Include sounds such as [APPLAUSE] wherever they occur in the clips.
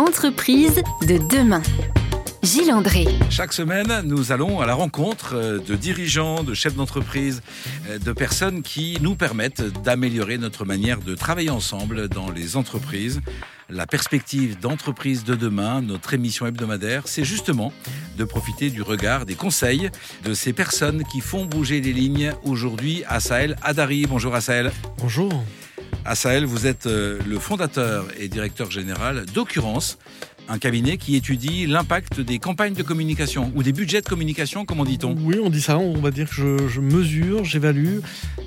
Entreprise de demain. Gilles André. Chaque semaine, nous allons à la rencontre euh, de dirigeants, de chefs d'entreprise, euh, de personnes qui nous permettent d'améliorer notre manière de travailler ensemble dans les entreprises. La perspective d'entreprise de demain, notre émission hebdomadaire, c'est justement de profiter du regard, des conseils de ces personnes qui font bouger les lignes. Aujourd'hui, Asael Adari. Bonjour Asael. Bonjour. Asael, vous êtes euh, le fondateur et directeur général d'Occurrence, un cabinet qui étudie l'impact des campagnes de communication ou des budgets de communication, comment dit-on? Oui, on dit ça. On va dire que je, je mesure, j'évalue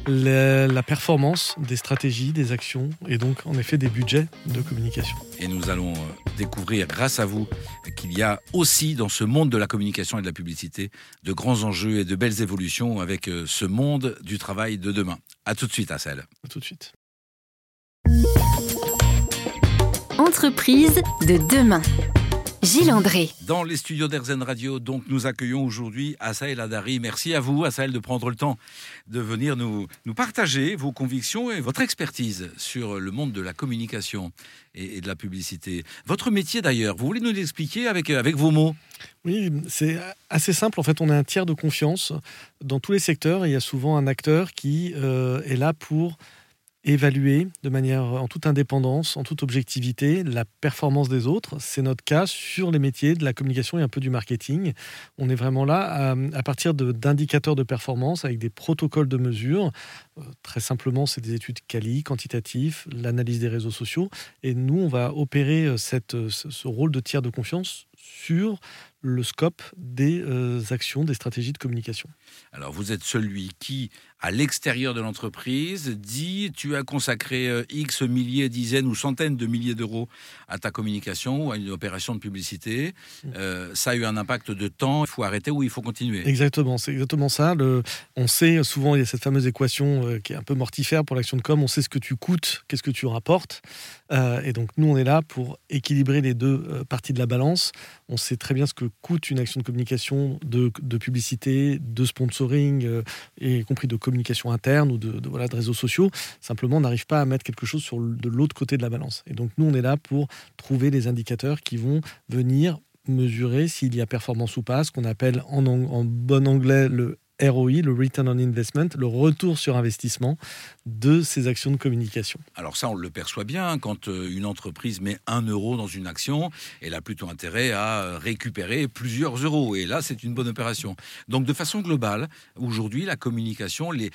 la, la performance des stratégies, des actions et donc en effet des budgets de communication. Et nous allons euh, découvrir grâce à vous qu'il y a aussi dans ce monde de la communication et de la publicité de grands enjeux et de belles évolutions avec euh, ce monde du travail de demain. À tout de suite, Assel. À tout de suite. Entreprise de demain. Gilles André. Dans les studios d'Erzen Radio, donc, nous accueillons aujourd'hui Asael Adari. Merci à vous, Asael, de prendre le temps de venir nous, nous partager vos convictions et votre expertise sur le monde de la communication et, et de la publicité. Votre métier, d'ailleurs, vous voulez nous l'expliquer avec, avec vos mots? Oui, c'est assez simple. En fait, on a un tiers de confiance dans tous les secteurs. Il y a souvent un acteur qui euh, est là pour évaluer de manière en toute indépendance, en toute objectivité, la performance des autres. C'est notre cas sur les métiers de la communication et un peu du marketing. On est vraiment là à, partir d'indicateurs de, performance avec des protocoles de mesure. Euh, très simplement, c'est des études quali, quantitatives, l'analyse des réseaux sociaux. Et nous, on va opérer euh, euh, ce rôle de tiers de confiance sur le scope des actions, des stratégies de communication. Alors, vous êtes celui qui, à l'extérieur de l'entreprise, dit tu as consacré euh, X milliers, dizaines ou centaines de milliers d'euros à ta communication ou à une opération de publicité. Euh, ça a eu un impact de temps, il faut arrêter ou il faut continuer? Exactement, c'est exactement ça. Le- on sait souvent, il y a cette fameuse équation euh, qui est un peu mortifère pour l'action de com. On sait ce que tu coûtes, qu'est-ce que tu rapportes. Euh, et donc, nous, on est là pour équilibrer les deux parties de la balance. On sait très bien ce que coûte une action de communication, de, de publicité, de sponsoring, et y compris de communication interne ou de, voilà, de réseaux sociaux. Simplement, on n'arrive pas à mettre quelque chose sur de l'autre côté de la balance. Et donc, nous, on est là pour trouver les indicateurs qui vont venir mesurer s'il y a performance ou pas, ce qu'on appelle en, en bon anglais le ROI, le Return on Investment, le retour sur investissement de ces actions de communication. Alors ça, on le perçoit bien. Quand euh, une entreprise met un euro dans une action, elle a plutôt intérêt à euh, récupérer plusieurs euros. Et là, c'est une bonne opération. Donc, de façon globale, aujourd'hui, la communication, les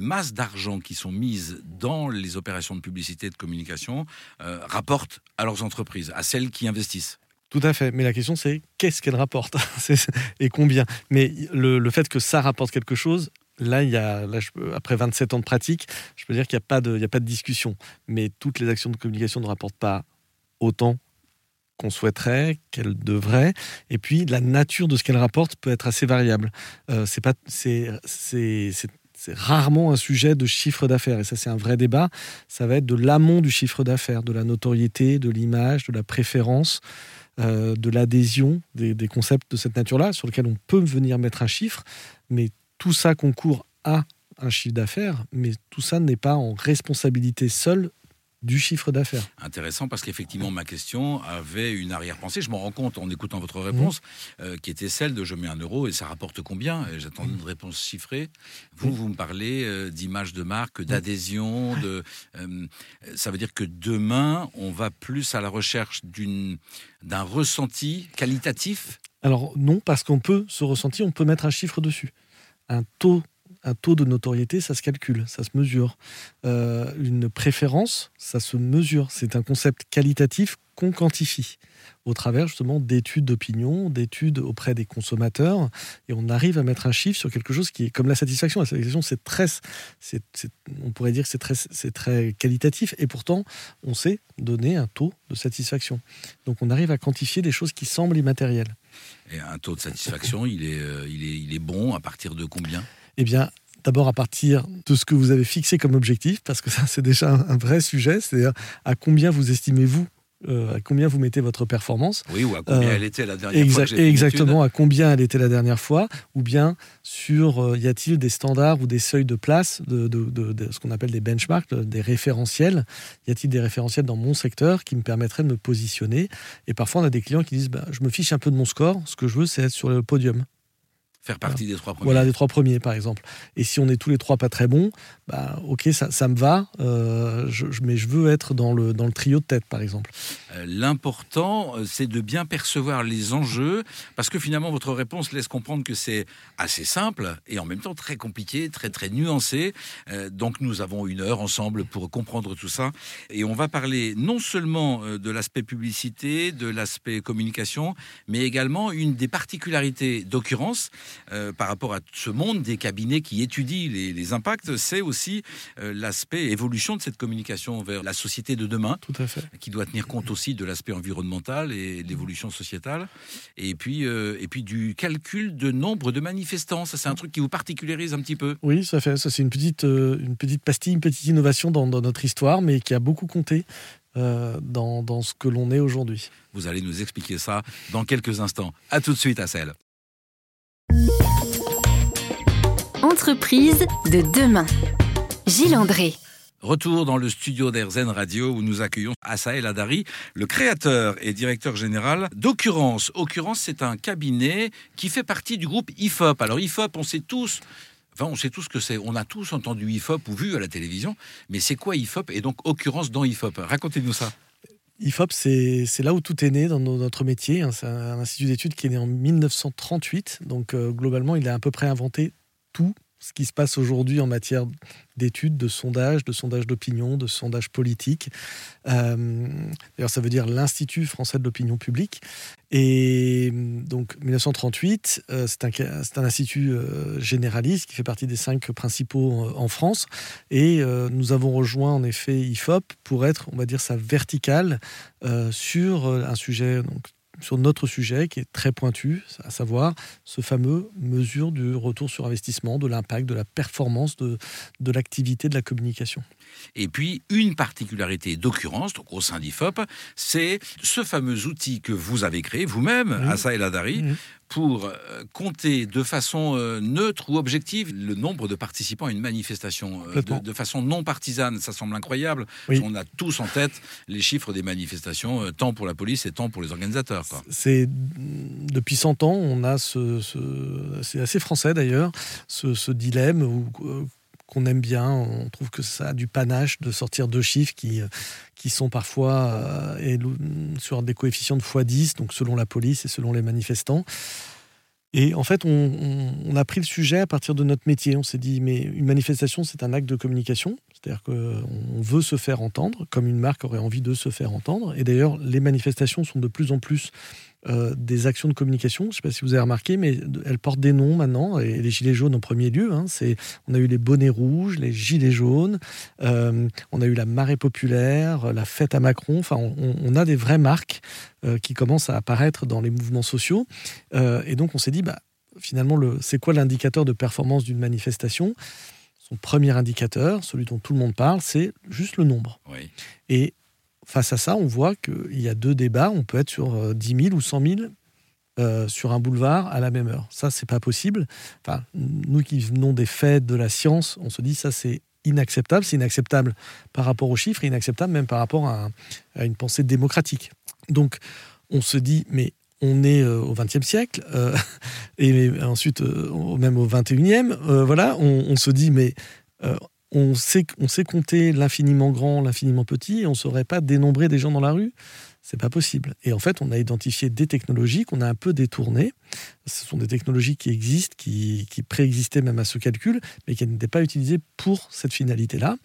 masses d'argent qui sont mises dans les opérations de publicité et de communication euh, rapportent à leurs entreprises, à celles qui investissent. Tout à fait. Mais la question, c'est qu'est-ce qu'elle rapporte [LAUGHS] et combien? Mais le, fait que ça rapporte quelque chose, là, il y a, après 27 ans de pratique, je peux dire qu'il n'y a, pas de- a pas de discussion. Mais toutes les actions de communication ne rapportent pas autant qu'on souhaiterait, qu'elles devraient. Et puis, la nature de ce qu'elles rapportent peut être assez variable. Euh, c'est rarement un sujet de chiffre d'affaires. Et ça, c'est un vrai débat. Ça va être de l'amont du chiffre d'affaires, de la notoriété, de l'image, de la préférence, de l'adhésion, des, concepts de cette nature-là, sur lesquels on peut venir mettre un chiffre. Mais tout ça concourt à un chiffre d'affaires, mais tout ça n'est pas en responsabilité seule du chiffre d'affaires. Intéressant parce qu'effectivement, ma question avait une arrière-pensée. Je m'en rends compte en écoutant votre réponse, euh, qui était celle de je mets un euro et ça rapporte combien? Et J'attendais une réponse chiffrée. Vous, vous me parlez euh, d'image de marque, d'adhésion. De, euh, ça veut dire que demain, on va plus à la recherche d'un ressenti qualitatif? Alors non, parce qu'on peut se ressentir, on peut mettre un chiffre dessus. Un taux, un taux de notoriété, ça se calcule, ça se mesure. Euh, une préférence, ça se mesure. C'est un concept qualitatif qu'on quantifie au travers justement d'études d'opinion, d'études auprès des consommateurs, et on arrive à mettre un chiffre sur quelque chose qui est comme la satisfaction. La satisfaction, c'est très, on pourrait dire que c'est très, très qualitatif, et pourtant, on sait donner un taux de satisfaction. Donc, on arrive à quantifier des choses qui semblent immatérielles. Et un taux de satisfaction, il est, euh, il est, il est bon à partir de combien? Eh bien, d'abord à partir de ce que vous avez fixé comme objectif, parce que ça, c'est déjà un, vrai sujet, c'est-à-dire à combien vous estimez-vous à combien vous mettez votre performance. Oui, ou à combien elle était la dernière fois. exactement, à combien elle était la dernière fois, ou bien sur y a-t-il des standards ou des seuils de place, de, de ce qu'on appelle des benchmarks, des référentiels. Y a-t-il des référentiels dans mon secteur qui me permettraient de me positionner? Et parfois, on a des clients qui disent bah, Je me fiche un peu de mon score, ce que je veux, c'est être sur le podium. Faire partie des trois premiers. Voilà, des trois premiers, par exemple. Et si on est tous les trois pas très bons, bah, ok, ça, me va, euh, mais je veux être dans le, dans le trio de tête, par exemple. Euh, l'important, euh, c'est de bien percevoir les enjeux, parce que finalement, votre réponse laisse comprendre que c'est assez simple et en même temps très compliqué, très, très nuancé. donc, nous avons une heure ensemble pour comprendre tout ça. Et on va parler non seulement de l'aspect publicité, de l'aspect communication, mais également une des particularités d'occurrence euh, par rapport à ce monde des cabinets qui étudient les, impacts, c'est aussi euh, l'aspect évolution de cette communication vers la société de demain, Tout à fait. qui doit tenir compte aussi de l'aspect environnemental et de l'évolution sociétale, et puis, euh, et puis du calcul de nombre de manifestants. Ça, c'est un truc qui vous particularise un petit peu. Oui, ça fait. Ça, c'est une petite, une petite pastille, une petite innovation dans, notre histoire, mais qui a beaucoup compté. dans, dans, ce que l'on est aujourd'hui. Vous allez nous expliquer ça dans quelques instants. À tout de suite, Assel. Entreprise de demain. Gilles André. Retour dans le studio d'Airzen Radio où nous accueillons Asael Adari, le créateur et directeur général d'Occurrence. Occurrence, c'est un cabinet qui fait partie du groupe IFOP. Alors IFOP, on sait tous Enfin, on sait tous que c'est. On a tous entendu IFOP ou vu à la télévision, mais c'est quoi IFOP et donc occurrence dans IFOP Racontez-nous ça. IFOP, c'est là où tout est né dans notre métier. Hein. C'est un institut d'études qui est né en 1938. Donc, euh, globalement, il a à peu près inventé tout ce qui se passe aujourd'hui en matière d'études, de sondage, de sondage d'opinion, de sondage politique. Euh, d'ailleurs, ça veut dire l'Institut français de l'opinion publique. Et donc, 1938, euh, c'est un, institut euh, généraliste qui fait partie des cinq principaux en France. Et nous avons rejoint en effet IFOP pour être, on va dire, sa verticale sur un sujet sur notre sujet qui est très pointu, à savoir ce fameux mesure du retour sur investissement, de l'impact, de la performance de, de l'activité de la communication. Et puis, une particularité d'occurrence, donc au sein d'IFOP, c'est ce fameux outil que vous avez créé vous-même, Assa El Adari, pour euh, compter de façon euh, neutre ou objective le nombre de participants à une manifestation euh, de, façon non partisane. Ça semble incroyable. On a tous en tête les chiffres des manifestations, tant pour la police et tant pour les organisateurs. C'est depuis 100 ans, on a ce, c'est assez français d'ailleurs, ce, ce dilemme où qu'on aime bien. On trouve que ça a du panache de sortir deux chiffres qui, euh, qui sont parfois euh, sur des coefficients de x10, donc selon la police et selon les manifestants. Et en fait, on, a pris le sujet à partir de notre métier. On s'est dit, mais une manifestation, c'est un acte de communication. C'est-à-dire qu'on veut se faire entendre, comme une marque aurait envie de se faire entendre. Et d'ailleurs, les manifestations sont de plus en plus euh, des actions de communication. Je ne sais pas si vous avez remarqué, mais elles portent des noms maintenant. Et les gilets jaunes en premier lieu. Hein, c'est, on a eu les bonnets rouges, les gilets jaunes. Euh, on a eu la marée populaire, la fête à Macron. Enfin, on, a des vraies marques euh, qui commencent à apparaître dans les mouvements sociaux. et donc, on s'est dit, bah, finalement, le, c'est quoi l'indicateur de performance d'une manifestation? Son premier indicateur, celui dont tout le monde parle, c'est juste le nombre. Oui. Et face à ça, on voit qu'il y a deux débats. On peut être sur 10 euh, 000 ou 100 000 euh, sur un boulevard à la même heure. Ça, c'est pas possible. Enfin, nous qui venons des faits de la science, on se dit ça, c'est inacceptable. C'est inacceptable par rapport aux chiffres, inacceptable même par rapport à, une pensée démocratique. Donc, on se dit, mais on est euh, au XXe siècle, [LAUGHS] et ensuite même au XXIe, voilà, on, on, se dit, mais on sait, compter l'infiniment grand, l'infiniment petit, et on ne saurait pas dénombrer des gens dans la rue. C'est pas possible. Et en fait, on a identifié des technologies qu'on a un peu détournées. Ce sont des technologies qui existent, qui, préexistaient même à ce calcul, mais qui n'étaient pas utilisées pour cette finalité-là.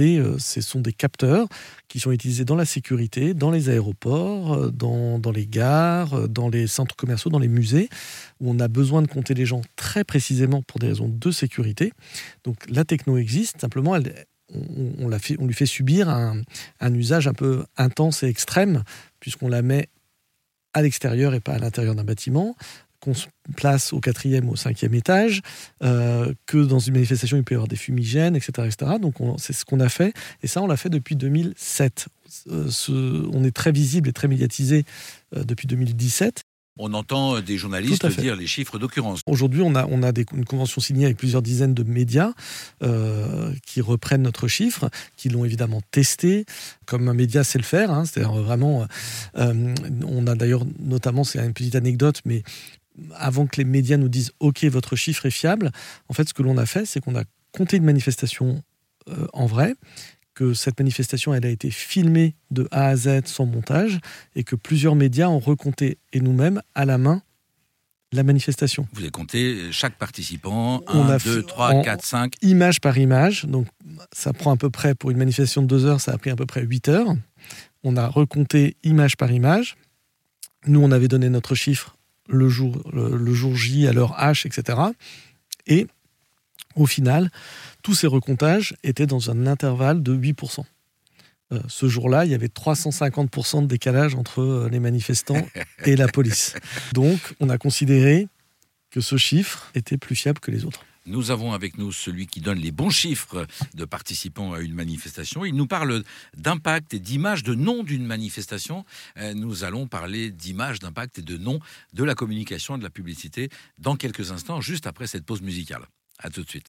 Euh, ce sont des capteurs qui sont utilisés dans la sécurité, dans les aéroports, euh, dans, dans les gares, euh, dans les centres commerciaux, dans les musées, où on a besoin de compter les gens très précisément pour des raisons de sécurité. Donc la techno existe, simplement elle, on, lui fait subir un, usage un peu intense et extrême, puisqu'on la met à l'extérieur et pas à l'intérieur d'un bâtiment, qu'on se place au quatrième ou au cinquième étage, euh, que dans une manifestation, il peut y avoir des fumigènes, etc. etc. Donc c'est ce qu'on a fait, et ça, on l'a fait depuis 2007. euh, on est très visible et très médiatisé euh, depuis 2017. On entend des journalistes dire les chiffres d'occurrence. Aujourd'hui, on a, on a des- une convention signée avec plusieurs dizaines de médias euh, qui reprennent notre chiffre, qui l'ont évidemment testé, comme un média sait le faire. hein, C'est-à-dire vraiment, euh, on a d'ailleurs notamment, c'est une petite anecdote, mais avant que les médias nous disent OK, votre chiffre est fiable, en fait, ce que l'on a fait, c'est qu'on a compté une manifestation euh, en vrai, que cette manifestation, elle a été filmée de A à Z sans montage, et que plusieurs médias ont recompté, et nous-mêmes, à la main, la manifestation. Vous avez compté chaque participant, On 1, a 2, fait 3, en- 4, 5. image par image. Donc, ça prend à peu près, pour une manifestation de deux heures, ça a pris à peu près 8 heures. On a recompté image par image. Nous, on avait donné notre chiffre le jour, le, le jour J, à l'heure H, etc. Et au final, tous ces recomptages étaient dans un intervalle de 8%. Euh, ce jour-là, il y avait 350% de décalage entre euh, les manifestants [LAUGHS] et la police. Donc, on a considéré que ce chiffre était plus fiable que les autres. Nous avons avec nous celui qui donne les bons chiffres de participants à une manifestation. Il nous parle d'impact et d'image, de nom d'une manifestation. Euh, Nous allons parler d'image, d'impact et de nom de la communication et de la publicité dans quelques instants, juste après cette pause musicale. À tout de suite.